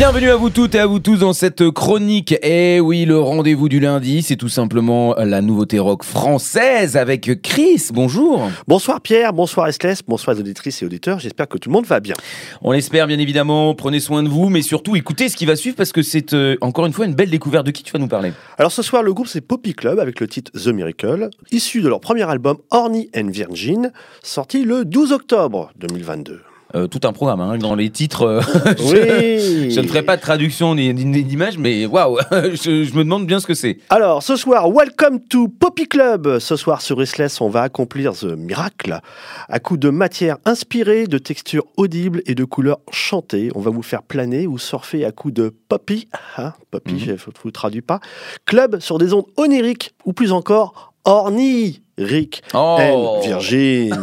Bienvenue à vous toutes et à vous tous dans cette chronique. Et oui, le rendez-vous du lundi, c'est tout simplement la nouveauté rock française avec Chris. Bonjour. Bonsoir Pierre, bonsoir Esclès, bonsoir les auditrices et auditeurs. J'espère que tout le monde va bien. On l'espère bien évidemment. Prenez soin de vous, mais surtout écoutez ce qui va suivre parce que c'est euh, encore une fois une belle découverte. De qui tu vas nous parler? Alors ce soir, le groupe c'est Poppy Club avec le titre The Miracle, issu de leur premier album Horny and Virgin, sorti le 12 octobre 2022. Euh, tout un programme hein, dans les titres. euh, Oui. je ne ferai pas de traduction ni d'image, mais waouh, je, je me demande bien ce que c'est. Alors, ce soir, welcome to Poppy Club. Ce soir, sur Restless, on va accomplir The Miracle à coup de matière inspirée, de textures audibles et de couleurs chantées. On va vous faire planer ou surfer à coup de Poppy. Hein, Poppy, Mhm. je ne vous traduis pas. Club sur des ondes oniriques ou plus encore orniriques. Oh, Virgin.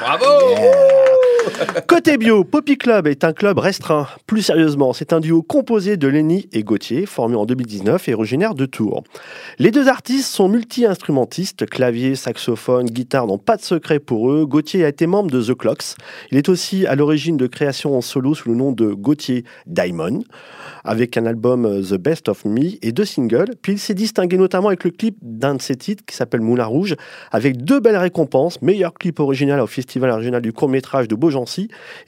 bravo Côté bio, Poppy Club est un club restreint. Plus sérieusement, c'est un duo composé de Lenny et Gauthier, formé en 2019 et originaire de Tours. Les deux artistes sont multi-instrumentistes, clavier, saxophone, guitare n'ont pas de secret pour eux. Gauthier a été membre de The Clocks. Il est aussi à l'origine de créations en solo sous le nom de Gauthier Diamond, avec un album euh, The Best of Me et deux singles. Puis il s'est distingué notamment avec le clip d'un de ses titres qui s'appelle Moulin Rouge, avec deux belles récompenses, meilleur clip original au Festival régional du court-métrage de Beaugency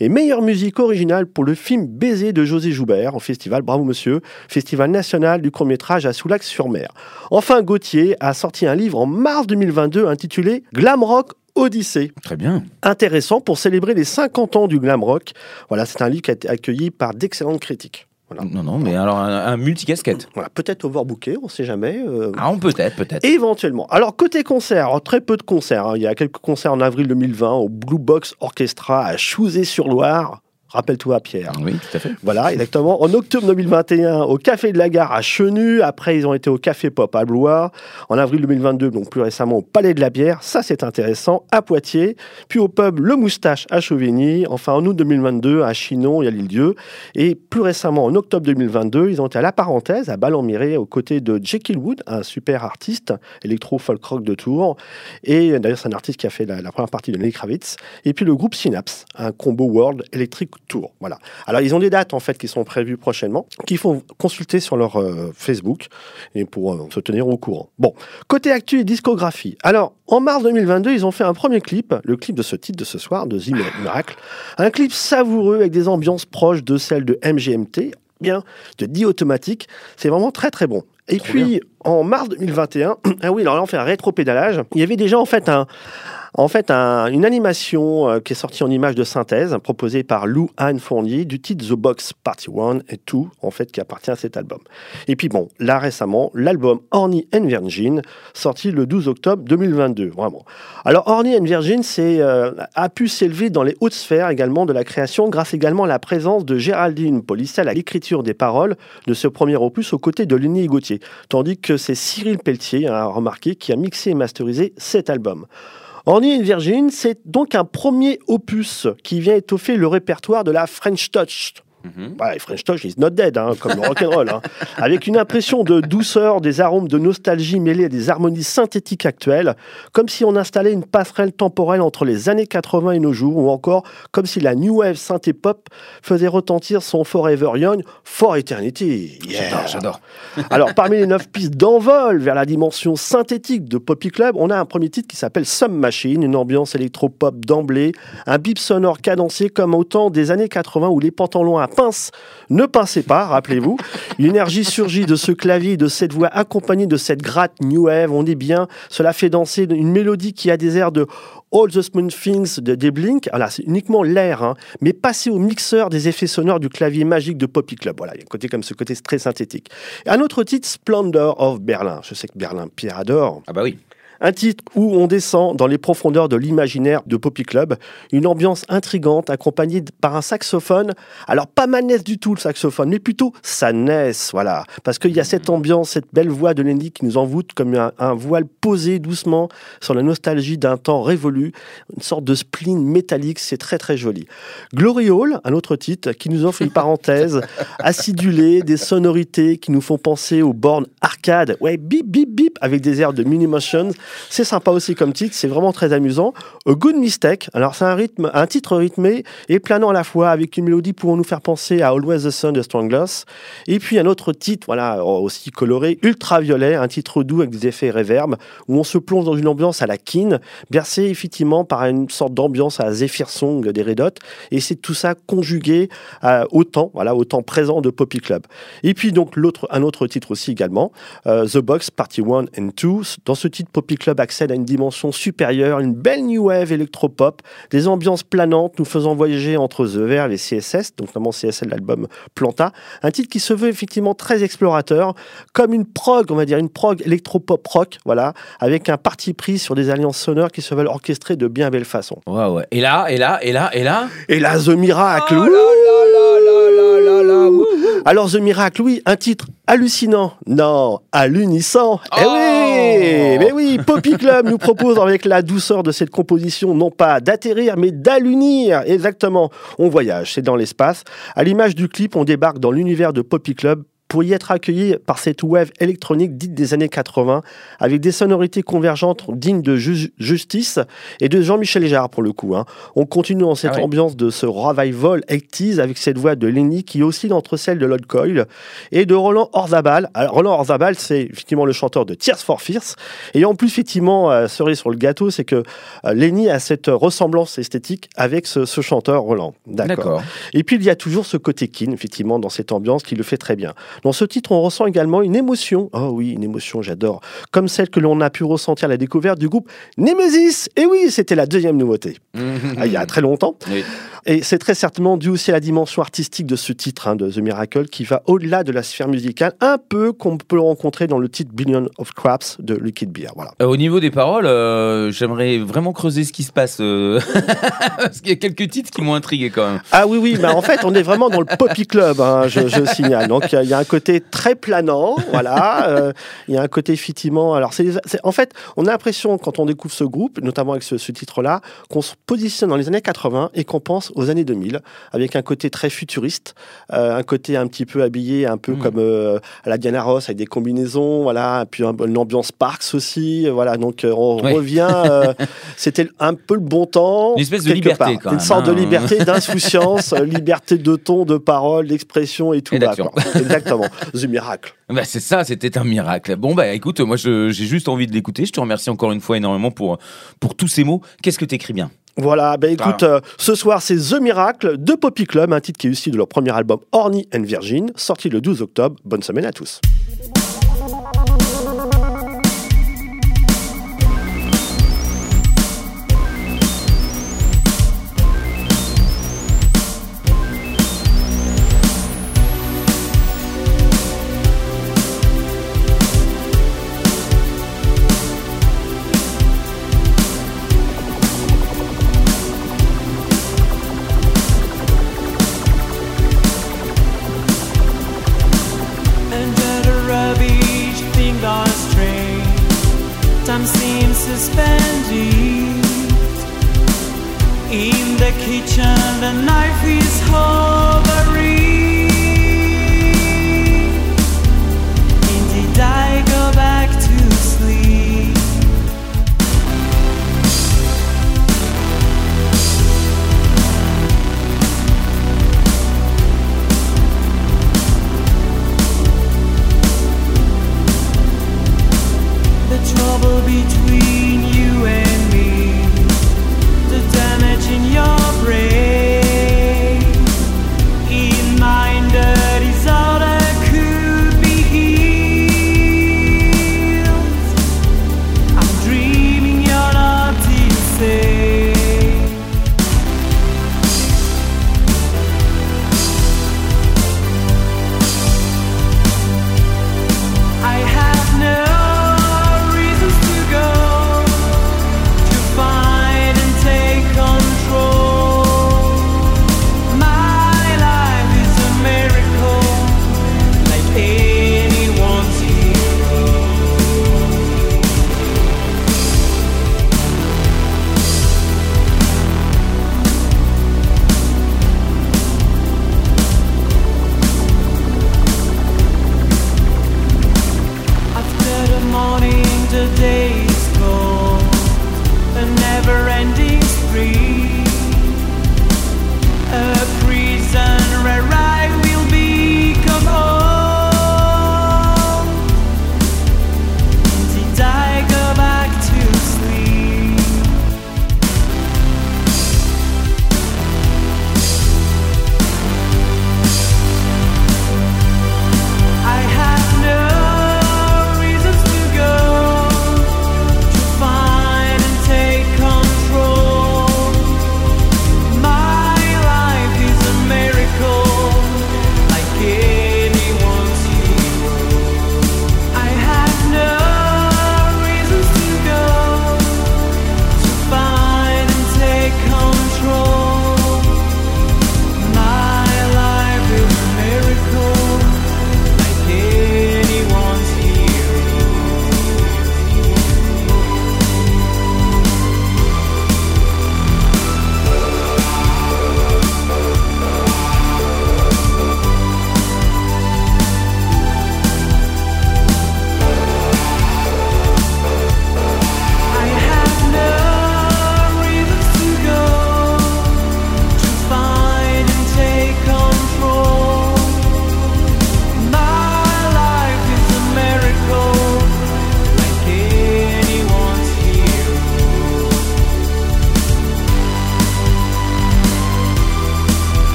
et meilleure musique originale pour le film Baiser de José Joubert au festival Bravo Monsieur, Festival national du court-métrage à Soulac-sur-Mer. Enfin, Gauthier a sorti un livre en mars 2022 intitulé Glam Rock Odyssée Très bien. intéressant pour célébrer les 50 ans du glam rock. Voilà, c'est un livre qui a été accueilli par d'excellentes critiques. Voilà. Non, non, mais alors un, un multicasquette. Voilà, peut-être overbooké, on ne sait jamais. euh, Ah, on peut-être, peut-être. Éventuellement. Alors, côté concert, alors, très peu de concerts. hein. Il y a quelques concerts en avril 2020 au Blue Box Orchestra à Chouzé-sur-Loire. Rappelle-toi, Pierre. Oui, tout à fait. Voilà, exactement. En octobre 2021, au Café de la Gare à Chenu. Après, ils ont été au Café Pop à Blois. En avril 2022, donc plus récemment, au Palais de la Bière. Ça, c'est intéressant. À Poitiers. Puis au pub Le Moustache à Chauvigny. Enfin, en août 2022, à Chinon et à l'île-Dieu. Et plus récemment, en octobre 2022, ils ont été à La Parenthèse, à Ballon-Miré, aux côtés de Jekyll Wood, un super artiste électro-folk rock de Tours. Et d'ailleurs, c'est un artiste qui a fait la, la première partie de Lenny Kravitz. Et puis le groupe Synapse, un combo World Electric Tour. Voilà. Alors, ils ont des dates en fait qui sont prévues prochainement, qu'il faut consulter sur leur euh, Facebook et pour euh, se tenir au courant. Bon, côté actu et discographie. Alors, en mars 2022, ils ont fait un premier clip, le clip de ce titre de ce soir, de The Miracle. Un clip savoureux avec des ambiances proches de celles de MGMT, bien, de Die Automatique. C'est vraiment très très bon. Et Trop puis, en mars 2021, ah oui, alors là, on fait un rétro-pédalage. Il y avait déjà en fait un, en fait, un- une animation euh, qui est sortie en image de synthèse, proposée par Lou Anne Fournier, du titre The Box Party 1 et tout, en fait, qui appartient à cet album. Et puis bon, là récemment, l'album Horny and Virgin, sorti le 12 octobre 2022, vraiment. Alors Horny and Virgin euh, a pu s'élever dans les hautes sphères également de la création, grâce également à la présence de Géraldine Polissel à l'écriture des paroles de ce premier opus aux côtés de Lenny Gauthier, tandis que c'est Cyril Pelletier, hein, remarqué, qui a mixé et masterisé cet album. Horny and Virgin, c'est donc un premier opus qui vient étoffer le répertoire de la French Touch. Mhm. Ouais, French Touch is not dead, hein, comme le rock'n'roll. Hein. Avec une impression de douceur, des arômes de nostalgie mêlés à des harmonies synthétiques actuelles, comme si on installait une passerelle temporelle entre les années 80 et nos jours, ou encore comme si la New Wave synthé pop faisait retentir son Forever Young for Eternity. Yeah. J'adore, j'adore. Alors, parmi les neuf pistes d'envol vers la dimension synthétique de Poppy Club, on a un premier titre qui s'appelle Some Machine, une ambiance électropop d'emblée, un bip sonore cadencé comme au temps des années 80 où les pantalons à pince ne pinçaient pas, rappelez-vous. Une énergie surgit de ce clavier, de cette voix accompagnée de cette gratte New Wave. On est bien, cela fait danser une mélodie qui a des airs de All the Smooth Things de des Blink. Alors, c'est uniquement l'air, hein, mais passé au mixeur des effets sonores du clavier magique de Poppy Club. Voilà, il y a un côté comme ce côté très synthétique. Un autre titre, Splendor of Berlin. Je sais que Berlin, Pierre adore. Ah bah oui. Un titre où on descend dans les profondeurs de l'imaginaire de Poppy Club, une ambiance intrigante accompagnée par un saxophone. Alors pas manesse du tout le saxophone, mais plutôt sa naisse, voilà. Parce qu'il y a cette ambiance, cette belle voix de Lenny qui nous envoûte comme un, un voile posé doucement sur la nostalgie d'un temps révolu, une sorte de spleen métallique, c'est très très joli. Glory Hall, un autre titre qui nous offre une parenthèse acidulée, des sonorités qui nous font penser aux bornes arcade, ouais, bip bip bip, avec des airs de Mini Motions C'est sympa aussi comme titre, c'est vraiment très amusant. A Good Mistake, alors c'est un, rythme, un titre rythmé et planant à la fois, avec une mélodie pouvant nous faire penser à Always the Sun de Stranglers. Et puis un autre titre, voilà, aussi coloré, Ultraviolet, un titre doux avec des effets réverb, où on se plonge dans une ambiance à la Keen, bercé effectivement par une sorte d'ambiance à Zephyr Song des Red Hot. Et c'est tout ça conjugué à, au temps, voilà, au présent de Poppy Club. Et puis donc l'autre, un autre titre aussi également, euh, The Box Party 1 and 2. Dans ce titre, Poppy Club accède à une dimension supérieure, une belle new wave électropop, des ambiances planantes nous faisant voyager entre The Verve et CSS, donc notamment CSS l'album Planta. Un titre qui se veut effectivement très explorateur, comme une prog, on va dire une prog électropop rock, voilà, avec un parti pris sur des alliances sonores qui se veulent orchestrer de bien belle façon. Ouais, ouais. Et là, et là, et là, et là Et là, The Miracle Oh là là là. Alors The Miracle, oui, un titre hallucinant. Non, à l'unisson. Eh Oh oui, mais oui, Poppy Club nous propose avec la douceur de cette composition non pas d'atterrir, mais d'allunir. Exactement. On voyage, c'est dans l'espace. À l'image du clip, on débarque dans l'univers de Poppy Club pour y être accueilli par cette wave électronique dite des années 80, avec des sonorités convergentes dignes de Ju- Justice et de Jean-Michel Jarre pour le coup. hein. On continue dans cette Ah ambiance de ce revival 80s avec cette voix de Lenny qui oscille entre celle de Lloyd Coyle et de Roland Orzabal. Alors, Roland Orzabal, c'est effectivement le chanteur de Tears for Fears. Et en plus, effectivement, euh, cerise sur le gâteau, c'est que euh, Lenny a cette ressemblance esthétique avec ce, ce chanteur Roland. D'accord. D'accord. Et puis il y a toujours ce côté kin, effectivement, dans cette ambiance qui le fait très bien. Dans ce titre, on ressent également une émotion. Oh oui, une émotion, j'adore. Comme celle que l'on a pu ressentir à la découverte du groupe Nemesis. Et oui, c'était la deuxième nouveauté. Ah, il y a très longtemps. Oui. Et c'est très certainement dû aussi à la dimension artistique de ce titre, hein, de The Miracle, qui va au-delà de la sphère musicale, un peu comme on peut rencontrer dans le titre Billion of Craps de Liquid Beer. Voilà. Euh, Au niveau des paroles, euh, j'aimerais vraiment creuser ce qui se passe. euh, Parce qu'il y a quelques titres qui m'ont intrigué quand même. Ah oui, oui, mais en fait, on est vraiment dans le Poppy Club, hein, je, je signale. Donc, il y y, a un côté très planant, voilà. euh, Il y a un côté, effectivement... Alors, c'est, en fait, on a l'impression, quand on découvre ce groupe, notamment avec ce, ce titre-là, qu'on se positionne dans les années 80 et qu'on pense aux années 2000, avec un côté très futuriste, euh, un côté un petit peu habillé, un peu Mm. comme euh, à la Diana Ross, avec des combinaisons, voilà, puis un- une ambiance Parks aussi, voilà. Donc, on revient... c'était un peu le bon temps. Une espèce de liberté, Une sorte hein. de liberté, d'insouciance, liberté de ton, de parole, d'expression et tout. Et quoi. Exactement. The Miracle. Bah, c'est ça, c'était un miracle. Bon, bah écoute, moi je- j'ai juste envie de l'écouter. Je te remercie encore une fois énormément pour, pour tous ces mots. Qu'est-ce que t'écris bien? Voilà, ben écoute, euh, ce soir c'est The Miracle de Poppy Club, un titre qui est issu de leur premier album Horny and Virgin, sorti le 12 octobre. Bonne semaine à tous. Suspended. In the kitchen, the knife is hovering.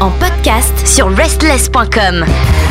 En podcast sur restless.com.